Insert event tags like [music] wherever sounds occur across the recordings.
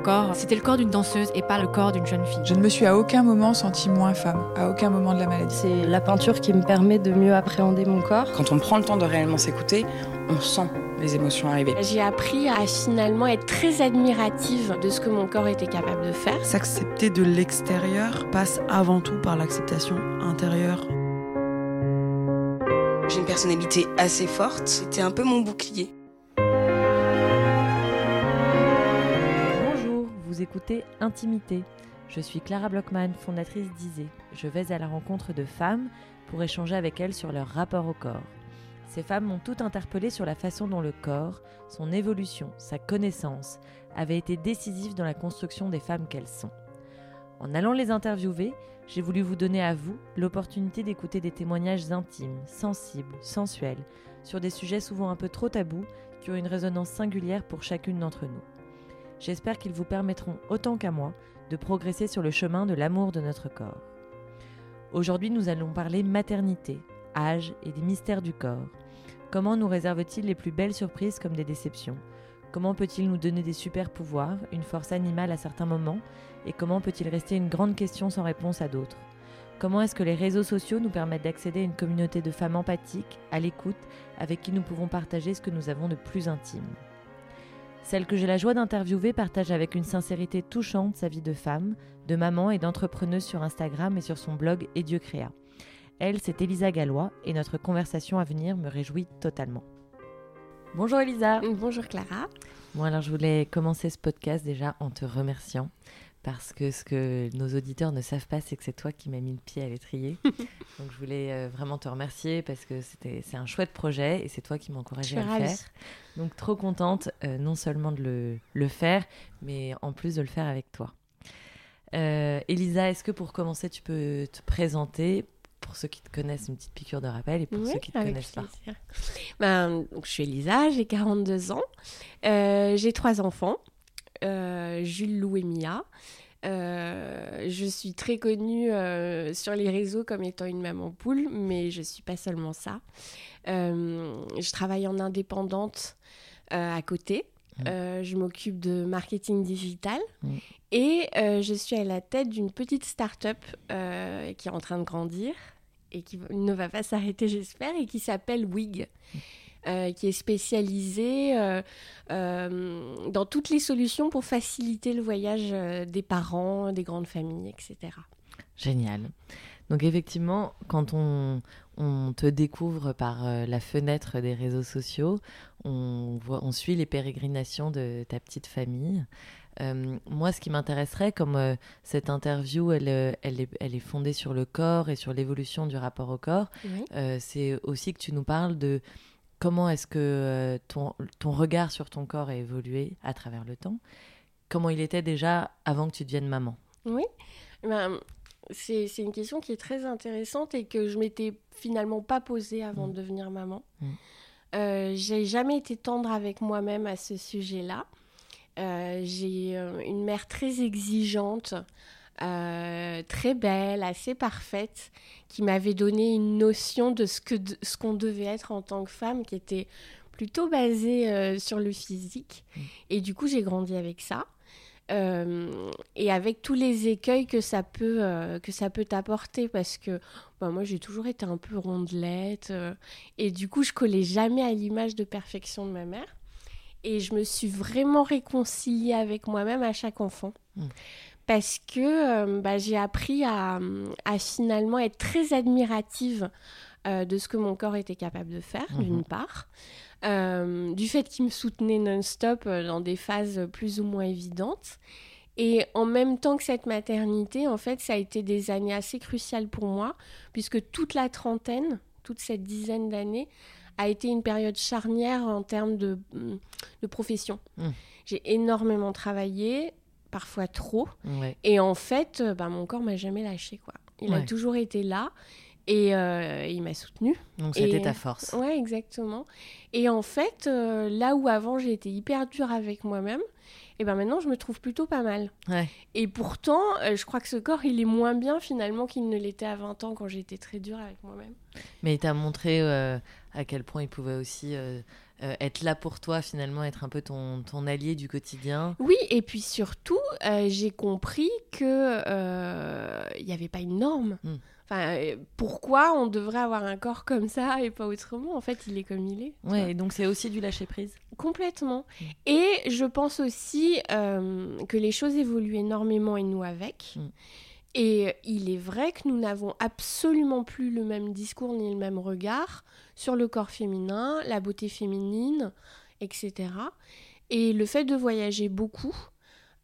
corps, c'était le corps d'une danseuse et pas le corps d'une jeune fille. Je ne me suis à aucun moment sentie moins femme, à aucun moment de la maladie. C'est la peinture qui me permet de mieux appréhender mon corps. Quand on prend le temps de réellement s'écouter, on sent les émotions arriver. J'ai appris à finalement être très admirative de ce que mon corps était capable de faire. S'accepter de l'extérieur passe avant tout par l'acceptation intérieure. J'ai une personnalité assez forte, c'était un peu mon bouclier. Écoutez Intimité. Je suis Clara Blockman, fondatrice d'Isée. Je vais à la rencontre de femmes pour échanger avec elles sur leur rapport au corps. Ces femmes m'ont toutes interpellée sur la façon dont le corps, son évolution, sa connaissance, avaient été décisifs dans la construction des femmes qu'elles sont. En allant les interviewer, j'ai voulu vous donner à vous l'opportunité d'écouter des témoignages intimes, sensibles, sensuels, sur des sujets souvent un peu trop tabous qui ont une résonance singulière pour chacune d'entre nous. J'espère qu'ils vous permettront, autant qu'à moi, de progresser sur le chemin de l'amour de notre corps. Aujourd'hui, nous allons parler maternité, âge et des mystères du corps. Comment nous réserve-t-il les plus belles surprises comme des déceptions? Comment peut-il nous donner des super pouvoirs, une force animale à certains moments? Et comment peut-il rester une grande question sans réponse à d'autres? Comment est-ce que les réseaux sociaux nous permettent d'accéder à une communauté de femmes empathiques, à l'écoute, avec qui nous pouvons partager ce que nous avons de plus intime? Celle que j'ai la joie d'interviewer partage avec une sincérité touchante sa vie de femme, de maman et d'entrepreneuse sur Instagram et sur son blog Et Dieu créa. Elle, c'est Elisa Gallois et notre conversation à venir me réjouit totalement. Bonjour Elisa. Bonjour Clara. Bon alors je voulais commencer ce podcast déjà en te remerciant parce que ce que nos auditeurs ne savent pas c'est que c'est toi qui m'as mis le pied à l'étrier. [laughs] Donc je voulais euh, vraiment te remercier parce que c'était c'est un chouette projet et c'est toi qui m'as encouragé à le faire. Donc trop contente euh, non seulement de le, le, faire mais en plus de le faire avec toi. Euh, Elisa, est-ce que pour commencer tu peux te présenter pour ceux qui te connaissent, une petite piqûre de rappel et pour ceux qui ne te connaissent pas? Ben, donc, je suis Elisa, j'ai 42 ans, euh, j'ai trois enfants, Jules, Lou et Mia. Euh, je suis très connue sur les réseaux comme étant une maman poule, mais je suis pas seulement ça. je travaille en indépendante à côté. Mmh. je m'occupe de marketing digital mmh. et je suis à la tête d'une petite start-up qui est en train de grandir et qui ne va pas s'arrêter, j'espère, et qui s'appelle WIG. Euh, qui est spécialisée euh, euh, dans toutes les solutions pour faciliter le voyage des parents, des grandes familles, etc. Génial. Donc effectivement, quand on, on te découvre par la fenêtre des réseaux sociaux, on, voit, on suit les pérégrinations de ta petite famille. Euh, moi, ce qui m'intéresserait, comme euh, cette interview, elle, elle, est, elle, est, fondée sur le corps et sur l'évolution du rapport au corps, c'est aussi que tu nous parles de comment est-ce que ton, ton, regard sur ton corps a évolué à travers le temps, comment il était déjà avant que tu deviennes maman? Oui, ben, c'est une question qui est très intéressante et que je m'étais finalement pas posée avant mmh. de devenir maman. Mmh. J'ai jamais été tendre avec moi-même à ce sujet-là. Euh, j'ai euh, une mère très exigeante, euh, très belle, assez parfaite, qui m'avait donné une notion de ce que ce qu'on devait être en tant que femme, qui était plutôt basée sur le physique. Mmh. Et du coup, j'ai grandi avec ça. et avec tous les écueils que ça peut que ça peut t'apporter parce que bah, moi j'ai toujours été un peu rondelette et du coup je collais jamais à l'image de perfection de ma mère et je me suis vraiment réconciliée avec moi-même à chaque enfant. Hmm. Parce que euh, bah, j'ai appris à, à, finalement être très admirative euh, de ce que mon corps était capable de faire, d'une mhm. part. Euh, du fait qu'il me soutenait non-stop dans des phases plus ou moins évidentes. Et en même temps que cette maternité, en fait, ça a été des années assez cruciales pour moi, puisque toute la trentaine, toute cette dizaine d'années, a été une période charnière en termes de, de profession. Mmh. J'ai énormément travaillé, parfois trop. Et en fait, euh, bah, mon corps m'a jamais lâché. Quoi. Il a toujours été là. Et euh, il m'a soutenu. Donc c'était ta force. Ouais, exactement. Et en fait, euh, là où avant j'étais hyper dure avec moi-même, et ben maintenant je me trouve plutôt pas mal. Et pourtant, je crois que ce corps, il est moins bien finalement qu'il ne l'était à 20 ans quand j'étais très dure avec moi-même. Mais il t'a montré à quel point il pouvait aussi euh, être là pour toi finalement, être un peu ton, ton allié du quotidien. Oui, et puis surtout, euh, j'ai compris que euh, il n'y avait pas une norme. Mm. Enfin, euh, pourquoi on devrait avoir un corps comme ça et pas autrement? En fait, il est comme il est. Ouais, et donc c'est aussi du lâcher prise. Complètement. Et je pense aussi euh, que les choses évoluent énormément et nous avec. Mm. Et il est vrai que nous n'avons absolument plus le même discours ni le même regard sur le corps féminin, la beauté féminine, etc. Et le fait de voyager beaucoup,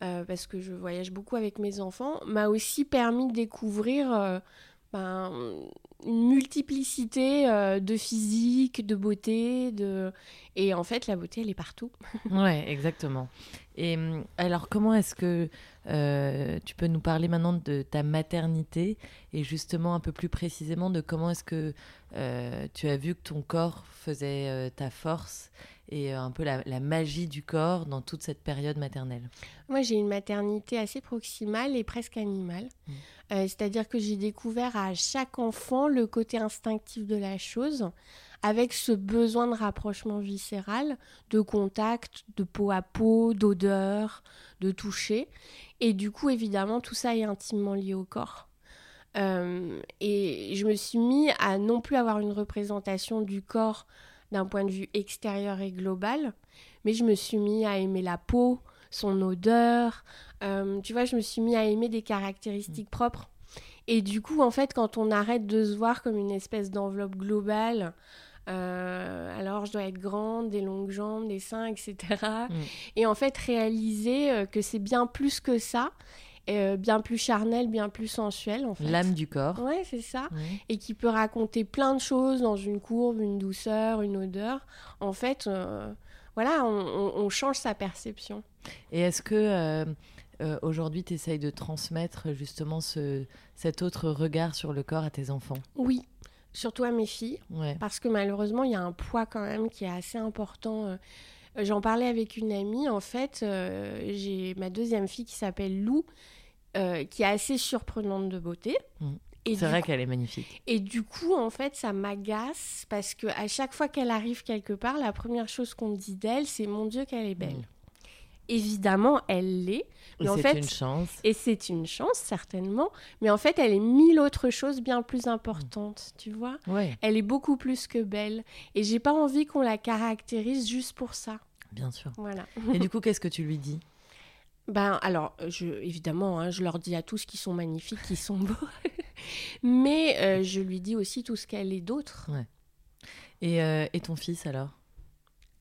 euh, parce que je voyage beaucoup avec mes enfants, m'a aussi permis de découvrir euh, ben, une multiplicité euh, de physique, de beauté, de... et en fait la beauté elle est partout. [laughs] Ouais, exactement. Et hum, alors, comment est-ce que euh, tu peux nous parler maintenant de ta maternité et justement un peu plus précisément de comment est-ce que euh, tu as vu que ton corps faisait ta force et euh, un peu la, la magie du corps dans toute cette période maternelle Moi, j'ai une maternité assez proximale et presque animale. Euh, C'est-à-dire que j'ai découvert à chaque enfant le côté instinctif de la chose, avec ce besoin de rapprochement viscéral, de contact, de peau à peau, d'odeur, de toucher. Et du coup, évidemment, tout ça est intimement lié au corps. Euh, et je me suis mis à non plus avoir une représentation du corps d'un point de vue extérieur et global, mais je me suis mis à aimer la peau, son odeur. Euh, tu vois, je me suis mis à aimer des caractéristiques propres. Et du coup, en fait, quand on arrête de se voir comme une espèce d'enveloppe globale, euh, alors je dois être grande, des longues jambes, des seins, etc. Et en fait, réaliser euh, que c'est bien plus que ça, euh, bien plus charnel, bien plus sensuel, en fait. L'âme du corps. Ouais, c'est ça Ouais. et qui peut raconter plein de choses dans une courbe, une douceur, une odeur. En fait, euh, voilà, on, on- on change sa perception. Et est-ce que euh, aujourd'hui tu essayes de transmettre justement ce, cet autre regard sur le corps à tes enfants? Oui, surtout à mes filles, Ouais. parce que malheureusement, il y a un poids quand même qui est assez important. J'en parlais avec une amie, en fait, j'ai ma deuxième fille qui s'appelle Lou, euh, qui est assez surprenante de beauté. Et C'est vrai qu'elle est magnifique. Et du coup, en fait, ça m'agace parce que à chaque fois qu'elle arrive quelque part, la première chose qu'on me dit d'elle, c'est mon Dieu qu'elle est belle. Mm. Évidemment, elle l'est, Et en c'est fait- une chance. et c'est une chance certainement, mais en fait, elle est mille autres choses bien plus importantes, tu vois. Ouais, Elle est beaucoup plus que belle, et j'ai pas envie qu'on la caractérise juste pour ça. bien sûr. Voilà. Et du [laughs] coup, qu'est-ce que tu lui dis? Ben alors, je, évidemment, hein, je leur dis à tous qu'ils sont magnifiques, qu'ils sont beaux, [laughs] mais euh, je lui dis aussi tout ce qu'elle est d'autre. et, euh, et ton fils alors?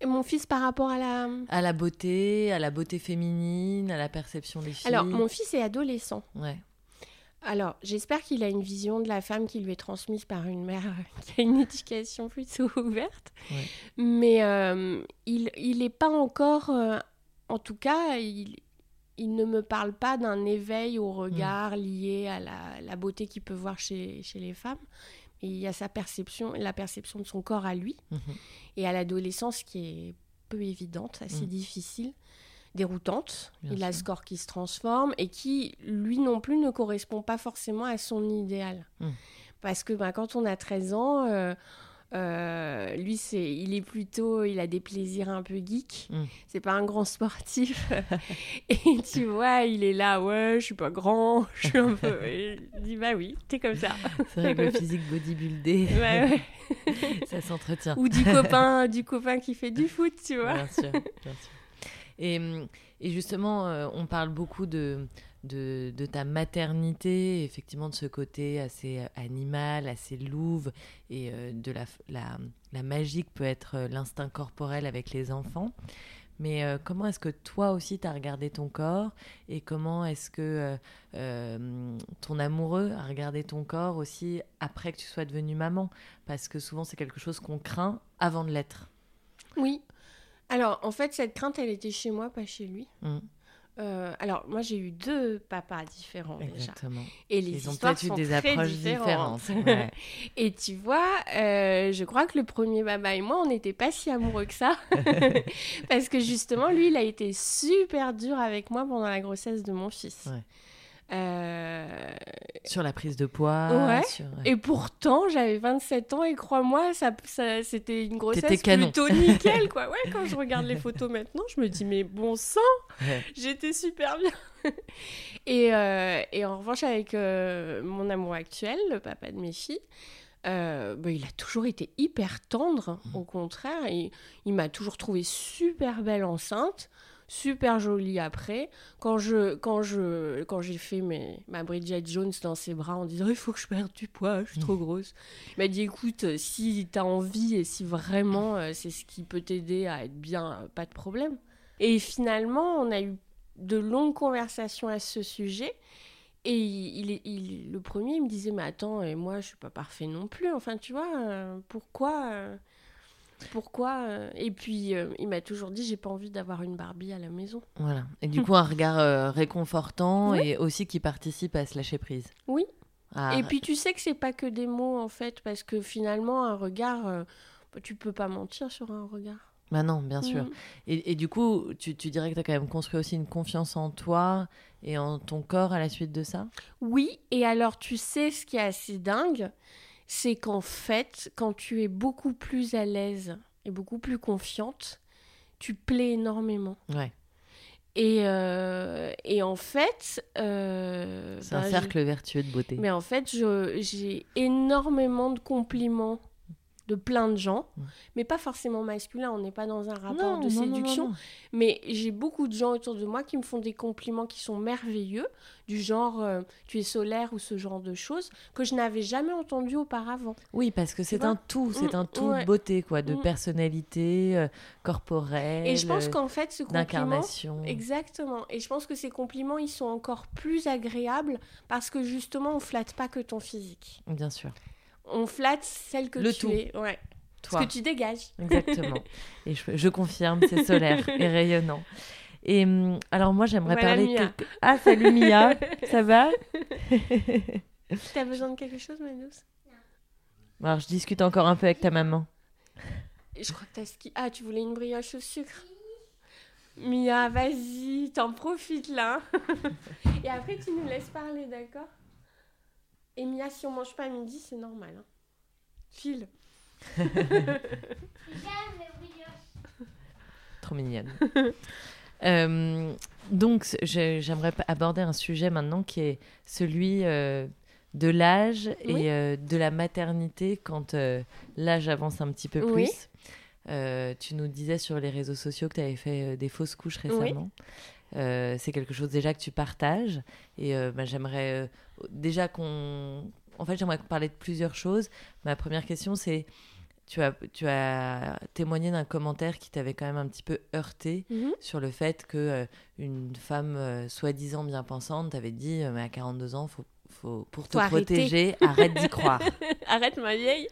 Et mon fils, par rapport à la, À la beauté, à la beauté féminine, à la perception des filles? Alors, mon fils est adolescent. Ouais. Alors, j'espère qu'il a une vision de la femme qui lui est transmise par une mère euh, [laughs] qui a une éducation plutôt ouverte. Ouais. Mais euh, il il n'est pas encore... euh, en tout cas, il, il ne me parle pas d'un éveil au regard lié à la, la beauté qu'il peut voir chez, chez les femmes. Et il y a sa perception, la perception de son corps à lui. Mhm. Et à l'adolescence qui est peu évidente, assez Mm. difficile, déroutante. Bien il a ce corps qui se transforme et qui, lui non plus, ne correspond pas forcément à son idéal. Mm. Parce que ben, quand on a 13 ans, euh, euh, lui, c'est, il est plutôt, il a des plaisirs un peu geeks. Mm. C'est pas un grand sportif. [laughs] et tu vois, il est là, ouais, je suis pas grand, [laughs] je suis un peu. Et je dis, bah oui, t'es comme ça. C'est vrai que le physique bodybuildé, [laughs] Ouais, ouais. ça s'entretient. Ou du copain, du copain qui fait du foot, tu vois. Bien sûr, bien sûr. Et, hum, et justement, euh, on parle beaucoup de, de, de ta maternité, effectivement, de ce côté assez euh, animal, assez louve, et euh, de la, la, la magie que peut être euh, l'instinct corporel avec les enfants. Mais euh, comment est-ce que toi aussi, tu as regardé ton corps et comment est-ce que euh, ton amoureux a regardé ton corps aussi après que tu sois devenue maman? Parce que souvent, c'est quelque chose qu'on craint avant de l'être. Oui. Alors, en fait, cette crainte, elle était chez moi, pas chez lui. Mm. Euh, alors, moi, j'ai eu deux papas différents déjà. Exactement. Et les Ils ont histoires peut-être eu sont des très approches différentes. différentes. ouais. [laughs] Et tu vois, euh, je crois que le premier papa et moi, on n'était pas si amoureux que ça. [laughs] [laughs] Parce que justement, lui, il a été super dur avec moi pendant la grossesse de mon fils. Ouais. Euh, Sur la prise de poids. Ouais. sur- Et pourtant, j'avais 27 ans et crois-moi, ça, ça- c'était une grossesse plutôt nickel, [laughs] quoi. Ouais, quand je regarde les photos maintenant, je me dis, mais bon sang, Ouais. j'étais super bien. [laughs] et, euh, et en revanche, avec euh, mon amour actuel, le papa de mes filles, euh, bah, il a toujours été hyper tendre, au contraire. Il, il m'a toujours trouvé super belle enceinte, super jolie après. Quand je quand je quand j'ai fait mes, ma Bridget Jones dans ses bras en disant il faut que je perde du poids, je suis trop [laughs] grosse. Il m'a dit écoute, euh, si tu as envie et si vraiment euh, c'est ce qui peut t'aider à être bien, euh, pas de problème. Et finalement, on a eu de longues conversations à ce sujet. Et il, il- il- le premier, il me disait, mais attends, et moi, je suis pas parfait non plus. Enfin, tu vois, euh, pourquoi Pourquoi euh, Et puis, euh, il m'a toujours dit, j'ai pas envie d'avoir une Barbie à la maison. Voilà. Et du coup, un regard euh, réconfortant et aussi qui participe à se lâcher prise. Oui. À- Et puis, tu sais que c'est pas que des mots, en fait, parce que finalement, un regard, euh, tu peux pas mentir sur un regard. Bah non, bien sûr. Mm. Et, et du coup, tu, tu dirais que tu as quand même construit aussi une confiance en toi et en ton corps à la suite de ça? Oui, et alors tu sais ce qui est assez dingue, c'est qu'en fait, quand tu es beaucoup plus à l'aise et beaucoup plus confiante, tu plais énormément. Ouais. Et, euh, et en fait... euh, C'est un je- cercle vertueux de beauté. Mais en fait, j'ai énormément de compliments de plein de gens, mais pas forcément masculins, on n'est pas dans un rapport Non, de non, séduction. non. Mais j'ai beaucoup de gens autour de moi qui me font des compliments qui sont merveilleux, du genre euh, tu es solaire ou ce genre de choses, que je n'avais jamais entendu auparavant. Oui, parce que c'est un tout, c'est Mm, un tout ouais. de beauté, quoi, de Mm. personnalité euh, corporelle, Et je pense qu'en fait, ce compliment. d'incarnation. Exactement. Et je pense que ces compliments, ils sont encore plus agréables parce que justement, on flatte pas que ton physique. Bien sûr. On flatte celle que Le tu tout. es. Ouais. Toi. Ce que tu dégages. [laughs] Exactement. Et je, je confirme, c'est solaire [laughs] et rayonnant. Et hum, alors moi, j'aimerais Voilà parler. Mia. quelque- Ah, salut Mia, ça va? [laughs] T'as besoin de quelque chose, ma douce Alors, je discute encore un peu avec ta maman. Je crois que t'as ski. Ah, tu voulais une brioche au sucre Mia, vas-y, t'en profites là. Et après, tu nous laisses parler, d'accord? Et Mia, si on mange pas à midi, c'est normal. hein. File. [laughs] [laughs] Trop mignonne. [laughs] Euh, donc, j'aimerais aborder un sujet maintenant qui est celui euh, de l'âge Oui. et euh, de la maternité quand euh, l'âge avance un petit peu plus. Oui. Euh, tu nous disais sur les réseaux sociaux que tu avais fait euh, des fausses couches récemment. Euh, c'est quelque chose déjà que tu partages. Et euh, bah, j'aimerais euh, déjà qu'on... En fait, j'aimerais parler de plusieurs choses. Ma première question, c'est... Tu as, tu as témoigné d'un commentaire qui t'avait quand même un petit peu heurté Mhm. sur le fait que une femme soi-disant bien pensante t'avait dit mais à 42 ans faut, faut pour te Faut arrêter. protéger arrête d'y croire [laughs] Arrête, ma vieille.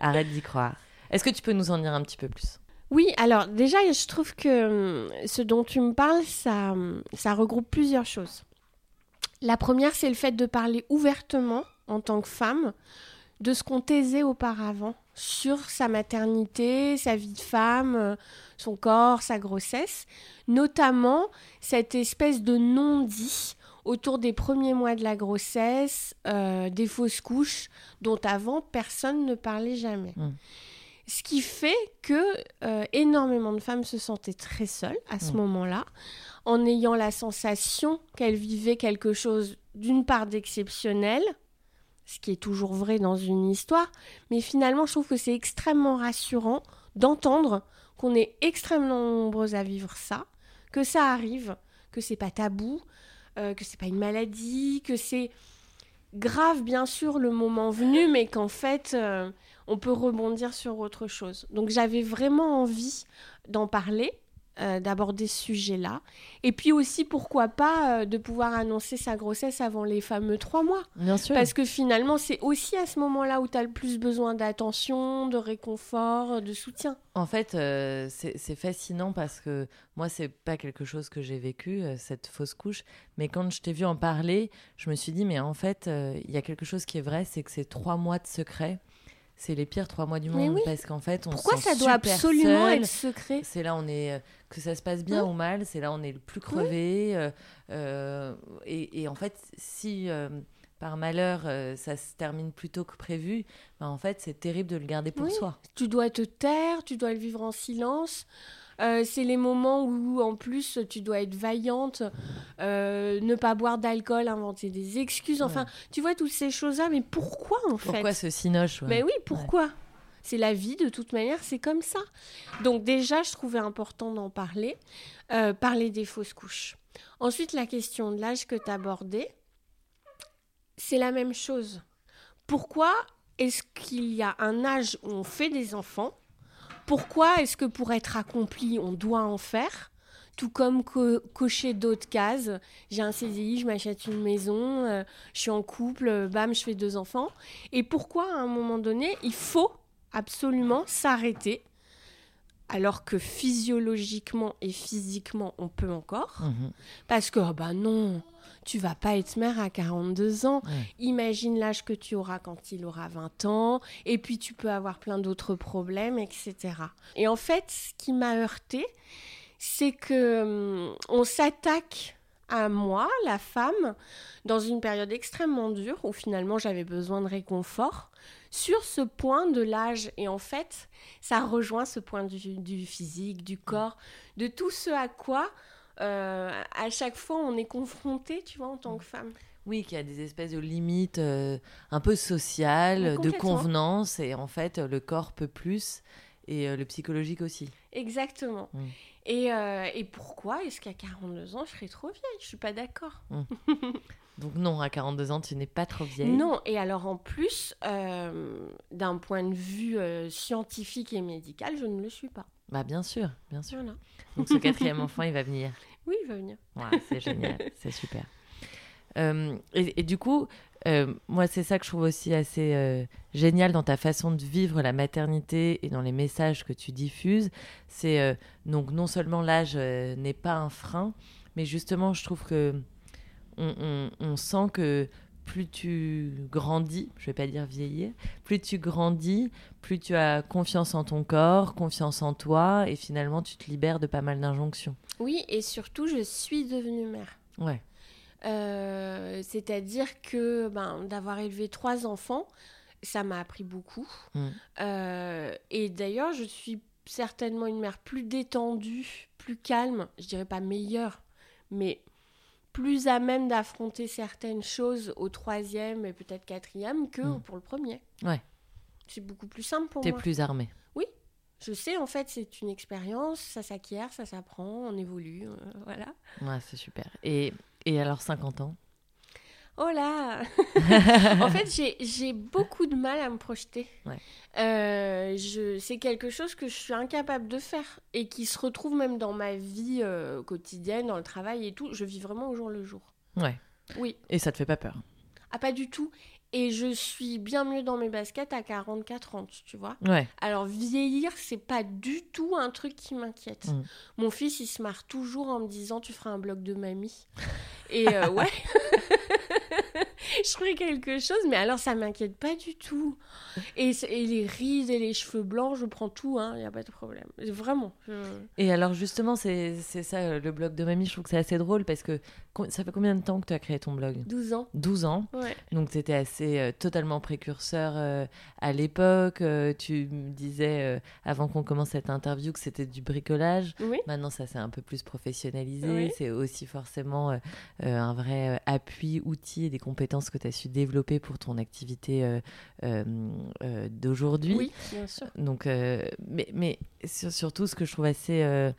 arrête d'y croire est-ce que tu peux nous en dire un petit peu plus? Oui, alors déjà, je trouve que hum, ce dont tu me parles, ça, hum, ça regroupe plusieurs choses. La première, c'est le fait de parler ouvertement en tant que femme de ce qu'on taisait auparavant sur sa maternité, sa vie de femme, euh, son corps, sa grossesse, notamment cette espèce de non-dit autour des premiers mois de la grossesse, euh, des fausses couches, dont avant personne ne parlait jamais. Mm. Ce qui fait que euh, énormément de femmes se sentaient très seules à ce Mm. moment-là, en ayant la sensation qu'elles vivaient quelque chose d'une part d'exceptionnel, ce qui est toujours vrai dans une histoire, mais finalement je trouve que c'est extrêmement rassurant d'entendre qu'on est extrêmement nombreuses à vivre ça, que ça arrive, que c'est pas tabou, euh, que c'est pas une maladie, que c'est grave bien sûr le moment venu, mais qu'en fait euh, on peut rebondir sur autre chose. Donc j'avais vraiment envie d'en parler, euh, d'aborder ce sujet-là, et puis aussi pourquoi pas euh, de pouvoir annoncer sa grossesse avant les fameux trois mois. bien sûr Parce que finalement, c'est aussi à ce moment-là où tu as le plus besoin d'attention, de réconfort, de soutien. En fait, euh, c'est c'est fascinant parce que moi, c'est pas quelque chose que j'ai vécu, cette fausse couche. Mais quand je t'ai vu en parler, je me suis dit, mais en fait, il y a quelque chose qui est vrai, c'est que ces trois mois de secret, c'est les pires trois mois du monde oui. parce qu'en fait, on Pourquoi se sent ça doit super absolument seul. être secret? C'est là on est euh, que ça se passe bien Oui. ou mal, c'est là on est le plus crevé. euh, euh, et, et en fait, si euh, par malheur euh, ça se termine plus tôt que prévu, bah, en fait c'est terrible de le garder pour soi. Tu dois te taire, tu dois le vivre en silence. Euh, c'est les moments où, en plus, tu dois être vaillante, euh, ne pas boire d'alcool, inventer des excuses. Enfin, tu vois toutes ces choses-là, mais pourquoi en Pourquoi fait ce cinoche ouais. Mais oui, pourquoi? C'est la vie, de toute manière, c'est comme ça. Donc déjà, je trouvais important d'en parler, euh, parler des fausses couches. Ensuite, la question de l'âge que tu abordais, c'est la même chose. Pourquoi est-ce qu'il y a un âge où on fait des enfants Pourquoi est-ce que pour être accompli, on doit en faire? Tout comme co- cocher d'autres cases. J'ai un CDI, je m'achète une maison, euh, je suis en couple, euh, bam, je fais deux enfants. Et pourquoi, à un moment donné, il faut absolument s'arrêter alors que physiologiquement et physiquement, on peut encore? Mhm. Parce que, bah non, tu vas pas être mère à 42 ans. Ouais. Imagine l'âge que tu auras quand il aura 20 ans. Et puis, tu peux avoir plein d'autres problèmes, etc. Et en fait, ce qui m'a heurté, c'est que hum, on s'attaque à moi, la femme, dans une période extrêmement dure où finalement j'avais besoin de réconfort sur ce point de l'âge. Et en fait, ça rejoint ce point du, du physique, du corps, de tout ce à quoi euh, à chaque fois on est confronté, tu vois, en tant que femme. Oui, qu'il y a des espèces de limites euh, un peu sociales, de complètement. convenance, et en fait, le corps peut plus, et euh, le psychologique aussi. Exactement. Mm. Et, et pourquoi est-ce qu'à 42 ans je serais trop vieille? Je suis pas d'accord. [laughs] Donc non, à 42 ans, tu n'es pas trop vieille. Non, et alors en plus, d'un point de vue scientifique et médical, je ne le suis pas. Bah bien sûr, bien sûr. Voilà. Donc ce quatrième [laughs] enfant, il va venir. Oui, il va venir. Ouais, c'est génial, [laughs] c'est super. Euh, et, et du coup, euh, moi, c'est ça que je trouve aussi assez euh, génial dans ta façon de vivre la maternité et dans les messages que tu diffuses. C'est donc non seulement l'âge n'est pas un frein, mais justement, je trouve que on, on- on sent que plus tu grandis, je vais pas dire vieillir, plus tu grandis, plus tu as confiance en ton corps, confiance en toi, et finalement, tu te libères de pas mal d'injonctions. Oui, et surtout, je suis devenue mère. Ouais. Euh, C'est-à-dire que ben, d'avoir élevé trois enfants, ça m'a appris beaucoup. Mm. Euh, et d'ailleurs, je suis certainement une mère plus détendue, plus calme, je dirais pas meilleure, mais plus à même d'affronter certaines choses au troisième et peut-être quatrième que Mm. pour le premier. Ouais. C'est beaucoup plus simple pour T'es moi. plus armée. Je sais, en fait, c'est une expérience, ça s'acquiert, ça s'apprend, on évolue, euh, voilà. Ouais, c'est super. Et, et alors 50 ans? Oh là [laughs] En fait, j'ai- beaucoup de mal à me projeter. Ouais. Euh, c'est quelque chose que je suis incapable de faire et qui se retrouve même dans ma vie euh, quotidienne, dans le travail et tout. Je vis vraiment au jour le jour. Ouais. Oui. Et ça te fait pas peur? Ah, pas du tout. Et je suis bien mieux dans mes baskets à 44 ans, tu vois. Ouais. Alors vieillir, c'est pas du tout un truc qui m'inquiète. Mm. Mon fils, il se marre toujours en me disant tu feras un blog de mamie. Et euh, [laughs] ouais, [laughs] je ferai quelque chose, mais alors ça m'inquiète pas du tout. Et, les rides et les cheveux blancs, je prends tout, il n'y a pas de problème. Vraiment. Et alors justement, c'est ça, euh, le blog de mamie, je trouve que c'est assez drôle parce que ça fait combien de temps que tu as créé ton blog? 12 ans. 12 ans. Ouais. Donc tu étais assez euh, totalement précurseur euh, à l'époque. Euh, tu me disais avant qu'on commence cette interview que c'était du bricolage. Oui. Maintenant, ça s'est un peu plus professionnalisé. Oui. C'est aussi forcément un vrai appui, outil et des compétences que tu as su développer pour ton activité d'aujourd'hui. Oui, bien sûr. Donc, mais, mais sur- surtout, ce que je trouve assez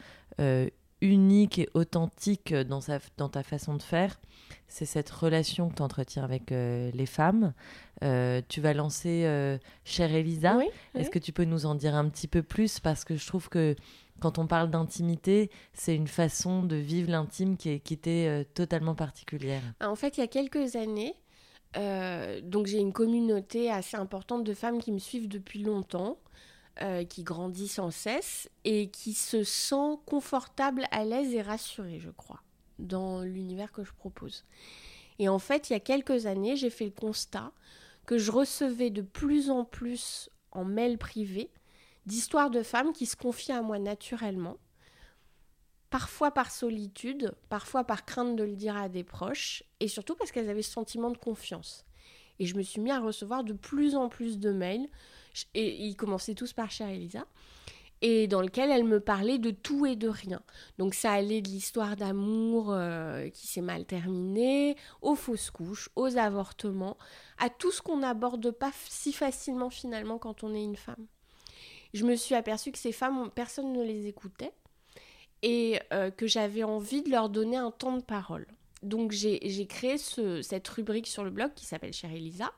unique et authentique dans, sa, dans ta façon de faire, c'est cette relation que tu entretiens avec euh, les femmes. Euh, tu vas lancer euh, Chère Elisa. Oui, Est-ce oui. que tu peux nous en dire un petit peu plus? Parce que je trouve que quand on parle d'intimité, c'est une façon de vivre l'intime qui, est, qui était totalement particulière. Ah, En fait, il y a quelques années, donc j'ai une communauté assez importante de femmes qui me suivent depuis longtemps, euh, qui grandit sans cesse et qui se sent confortable, à l'aise et rassurée, je crois, dans l'univers que je propose. Et en fait, il y a quelques années, j'ai fait le constat que je recevais de plus en plus en mail privé d'histoires de femmes qui se confient à moi naturellement, parfois par solitude, parfois par crainte de le dire à des proches, et surtout parce qu'elles avaient ce sentiment de confiance. Et je me suis mis à recevoir de plus en plus de mails, et ils commençaient tous par chère Elisa, et dans lequel elle me parlait de tout et de rien. Donc ça allait de l'histoire d'amour euh, qui s'est mal terminée, aux fausses couches, aux avortements, à tout ce qu'on n'aborde pas si facilement finalement quand on est une femme. Je me suis aperçue que ces femmes, personne ne les écoutait et euh, que j'avais envie de leur donner un temps de parole. Donc j'ai créé cette rubrique sur le blog qui s'appelle Chère Elisa,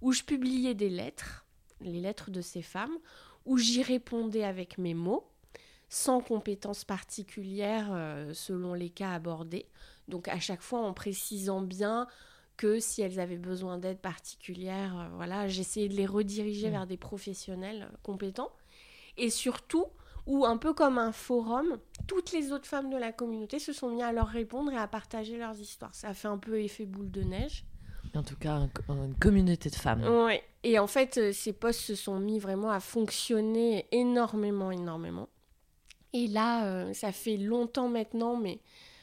où je publiais des lettres, les lettres de ces femmes, où j'y répondais avec mes mots, sans compétences particulières euh, selon les cas abordés. Donc à chaque fois en précisant bien que si elles avaient besoin d'aide particulière, euh, voilà, j'essayais de les rediriger mmh. vers des professionnels euh, compétents. Et surtout, où un peu comme un forum, toutes les autres femmes de la communauté se sont mis à leur répondre et à partager leurs histoires. Ça a fait un peu effet boule de neige. En tout cas, une communauté de femmes. Oui. Et en fait, euh, ces posts se sont mis vraiment à fonctionner énormément, énormément. Et là, euh, ça fait longtemps maintenant, mais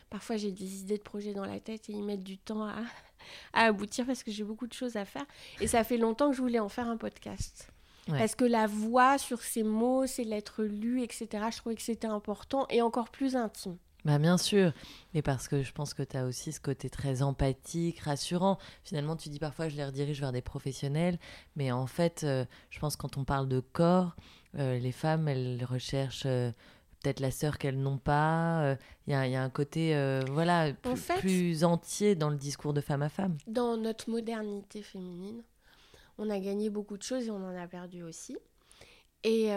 parfois j'ai des idées de projets dans la tête et ils mettent du temps à, [laughs] à aboutir parce que j'ai beaucoup de choses à faire. Et ça fait longtemps que je voulais en faire un podcast. Parce que la voix sur ces mots, ces lettres lues, etc., je trouvais que c'était important et encore plus intime. Bah bien sûr, et parce que je pense que tu as aussi ce côté très empathique, rassurant. Finalement, tu dis parfois je les redirige vers des professionnels, mais en fait, euh, je pense quand on parle de corps, euh, les femmes, elles recherchent euh, peut-être la sœur qu'elles n'ont pas. Il y, a un côté voilà plus, entier dans le discours de femme à femme. Dans notre modernité féminine, on a gagné beaucoup de choses et on en a perdu aussi. Et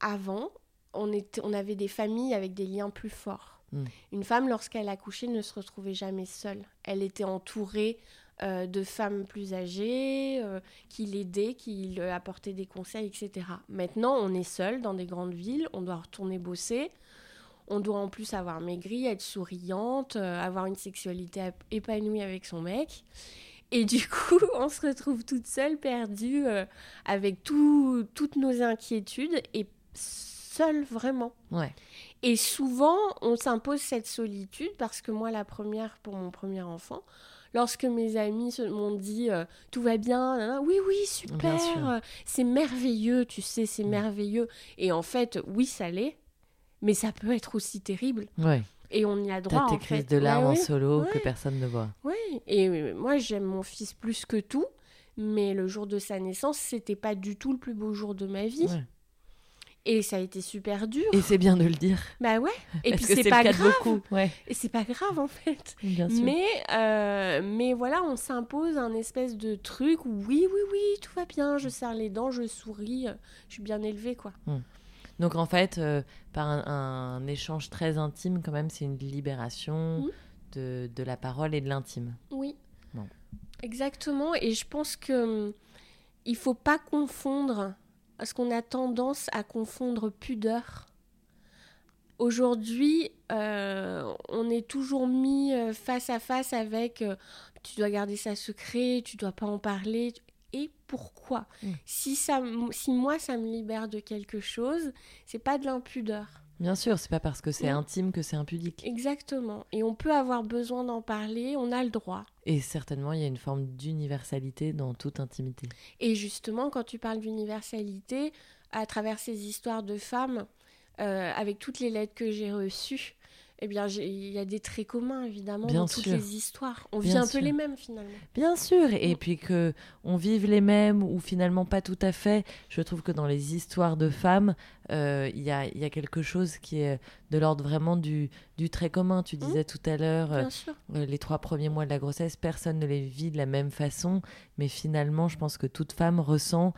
avant, on, était, on avait des familles avec des liens plus forts Mm. Une femme, lorsqu'elle accouchait, ne se retrouvait jamais seule. Elle était entourée euh, de femmes plus âgées euh, qui l'aidaient, qui lui apportaient des conseils, etc. Maintenant, on est seul dans des grandes villes, on doit retourner bosser. On doit en plus avoir maigri, être souriante, euh, avoir une sexualité épanouie avec son mec. Et du [laughs] coup, on se retrouve toute seule, perdue, avec toutes nos inquiétudes et seule vraiment. Ouais. Et souvent, on s'impose cette solitude parce que moi, la première pour mon premier enfant, lorsque mes amis m'ont dit euh, tout va bien, oui, oui, super, euh, c'est merveilleux, tu sais, c'est mm. merveilleux. Et en fait, oui, ça l'est, mais ça peut être aussi terrible. Ouais. Et on y a droit. T'as tes crises de larmes en solo que personne ne voit. Oui, et moi, j'aime mon fils plus que tout, mais le jour de sa naissance, c'était pas du tout le plus beau jour de ma vie. Et ça a été super dur. Et c'est bien de le dire. Bah ouais. Et puis c'est pas grave. Beaucoup. Ouais. Et c'est pas grave en fait. Bien sûr. Mais, euh, mais voilà, on s'impose un espèce de truc où oui, oui, oui, tout va bien, je serre les dents, je souris, je suis bien élevée quoi. Hmm. Donc en fait, euh, par un, échange très intime, quand même, c'est une libération hmm. de, de, la parole et de l'intime. Oui. Bon. Exactement. Et je pense que hum, il faut pas confondre parce qu'on a tendance à confondre pudeur. Aujourd'hui, euh, on est toujours mis euh, face à face avec euh, tu dois garder ça secret, tu dois pas en parler. Et pourquoi? Mm. si, ça, si moi ça me libère de quelque chose, c'est pas de l'impudeur. Bien sûr, c'est pas parce que c'est intime que c'est impudique. Exactement. Et on peut avoir besoin d'en parler, on a le droit. Et certainement, il y a une forme d'universalité dans toute intimité. Et justement, quand tu parles d'universalité, à travers ces histoires de femmes, euh, avec toutes les lettres que j'ai reçues, eh bien, il y a des traits communs, évidemment, dans toutes les histoires. On vit un peu les mêmes, finalement. Bien sûr, et mm. puis que on vive les mêmes, ou finalement pas tout à fait. Je trouve que dans les histoires de femmes, euh, il y, a, y, a, quelque chose qui est de l'ordre vraiment du, du trait commun. Tu disais mm. tout à l'heure, euh, euh, les trois premiers mois de la grossesse, personne ne les vit de la même façon, mais finalement, je pense que toute femme ressent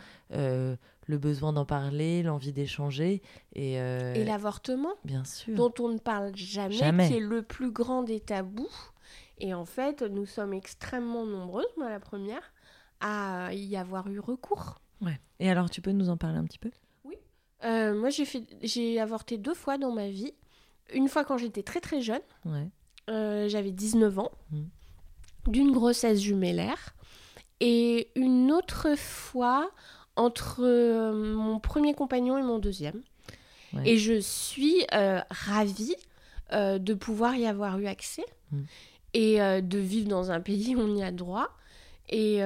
le besoin d'en parler, l'envie d'échanger. Et, euh, et l'avortement, bien sûr, dont on ne parle jamais, qui est le plus grand des tabous. Et en fait, nous sommes extrêmement nombreuses, moi la première, à y avoir eu recours. Ouais. Et alors, tu peux nous en parler un petit peu? Oui. Euh, moi, j'ai fait, j'ai avorté deux fois dans ma vie. Une fois quand j'étais très très jeune. Ouais. Euh, j'avais 19 ans. Mmh. D'une grossesse jumellaire. Et une autre fois entre euh, mon premier compagnon et mon deuxième. Ouais. Et je suis euh, ravie euh, de pouvoir y avoir eu accès Mm. et de vivre dans un pays où on y a droit et,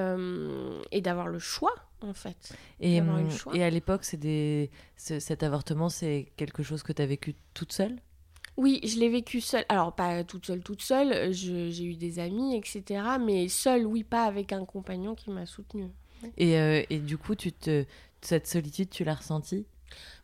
et d'avoir le choix, en fait. Et, hum, et à l'époque, c'est des... ce- cet avortement, c'est quelque chose que tu as vécu toute seule? Oui, je l'ai vécu seule. Alors, pas toute seule, toute seule. Je- J'ai eu des amis, etc. Mais seule, oui, pas avec un compagnon qui m'a soutenue. Et, euh, et du coup, tu te... cette solitude, tu l'as ressentie?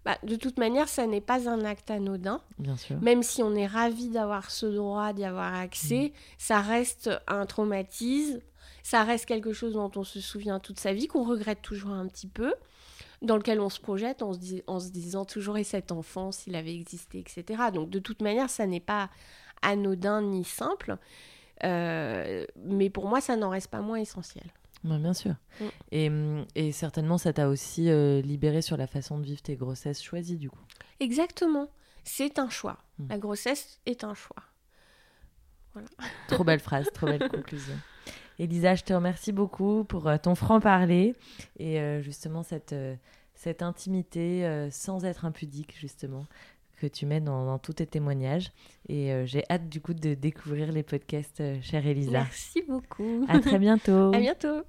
Bah, de toute manière, ça n'est pas un acte anodin. Bien sûr. Même si on est ravi d'avoir ce droit, d'y avoir accès, ça reste un traumatisme. Ça reste quelque chose dont on se souvient toute sa vie, qu'on regrette toujours un petit peu, dans lequel on se projette en se, dis- en se disant toujours et cet enfant s'il avait existé, etc. Donc de toute manière, ça n'est pas anodin ni simple. Euh, mais pour moi, ça n'en reste pas moins essentiel. Ouais, bien sûr. Mm. Et, hum, et certainement, ça t'a aussi euh, libéré sur la façon de vivre tes grossesses choisies, du coup. Exactement. C'est un choix. Mm. La grossesse est un choix. [laughs] Trop belle phrase, trop belle conclusion. Elisa, je te remercie beaucoup pour euh, ton franc-parler et euh, justement cette, euh, cette intimité sans être impudique, justement, que tu mets dans, dans tous tes témoignages. Et euh, j'ai hâte, du coup, de découvrir les podcasts, euh, chère Elisa. Merci beaucoup. À très bientôt. [laughs] À bientôt.